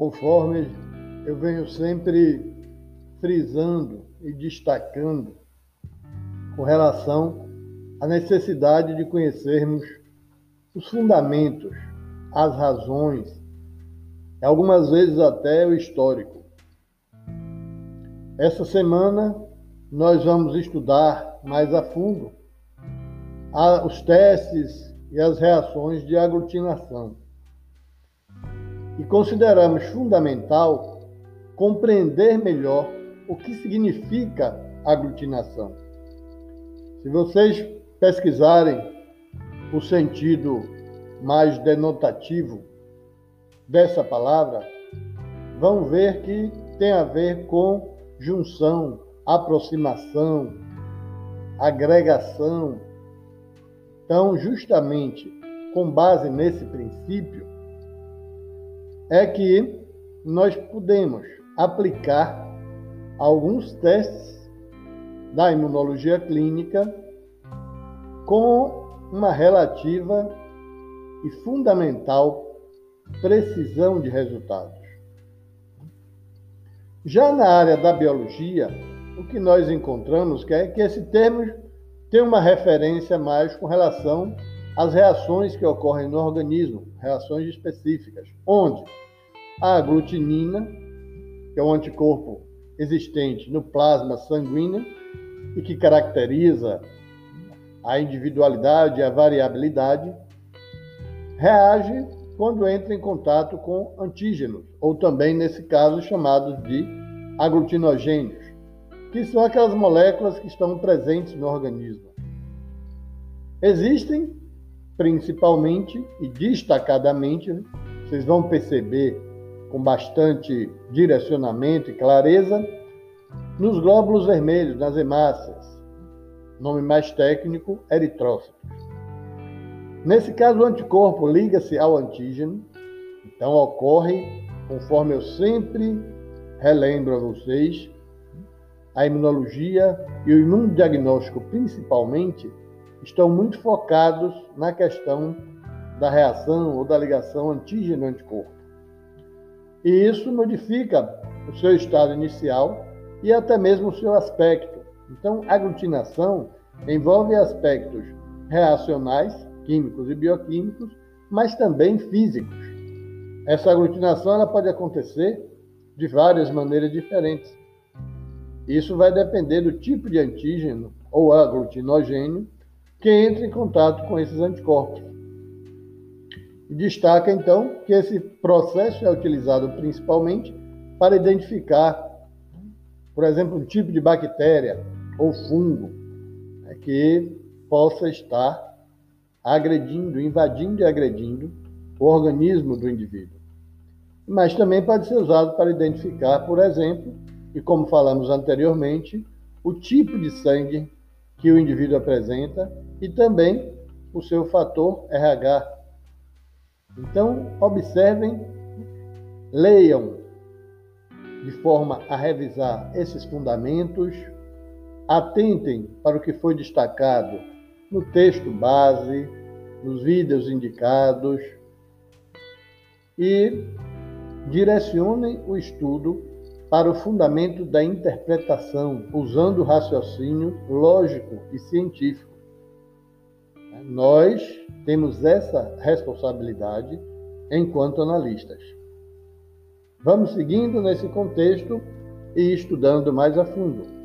conforme eu venho sempre frisando e destacando com relação à necessidade de conhecermos os fundamentos, as razões, algumas vezes até o histórico. Essa semana nós vamos estudar mais a fundo os testes e as reações de aglutinação. E consideramos fundamental compreender melhor o que significa aglutinação. Se vocês pesquisarem o sentido mais denotativo dessa palavra, vão ver que tem a ver com junção, aproximação, agregação. Então, justamente com base nesse princípio, é que nós podemos aplicar alguns testes da imunologia clínica com uma relativa e fundamental precisão de resultados. Já na área da biologia, o que nós encontramos é que esse termo tem uma referência mais com relação às reações que ocorrem no organismo, reações específicas, onde a aglutinina, que é um anticorpo existente no plasma sanguíneo e que caracteriza a individualidade e a variabilidade, reage quando entra em contato com antígenos, ou também, nesse caso, chamados de aglutinogênios, que são aquelas moléculas que estão presentes no organismo. Existem, principalmente e destacadamente, né, vocês vão perceber com bastante direcionamento e clareza, nos glóbulos vermelhos, nas hemácias, nome mais técnico, eritrócitos. Nesse caso, o anticorpo liga-se ao antígeno, então ocorre, conforme eu sempre relembro a vocês, a imunologia e o imunodiagnóstico principalmente estão muito focados na questão da reação ou da ligação antígeno-anticorpo. E isso modifica o seu estado inicial e até mesmo o seu aspecto. Então, aglutinação envolve aspectos reacionais, químicos e bioquímicos, mas também físicos. Essa aglutinação ela pode acontecer de várias maneiras diferentes. Isso vai depender do tipo de antígeno ou aglutinogênio que entra em contato com esses anticorpos. Destaca então que esse processo é utilizado principalmente para identificar por exemplo, um tipo de bactéria ou fungo né, que possa estar agredindo, invadindo e agredindo o organismo do indivíduo. Mas também pode ser usado para identificar, por exemplo, e como falamos anteriormente, o tipo de sangue que o indivíduo apresenta e também o seu fator RH. Então, observem, leiam de forma a revisar esses fundamentos, atentem para o que foi destacado no texto base, nos vídeos indicados e direcionem o estudo para o fundamento da interpretação, usando o raciocínio lógico e científico. Nós temos essa responsabilidade enquanto analistas. Vamos seguindo nesse contexto e estudando mais a fundo.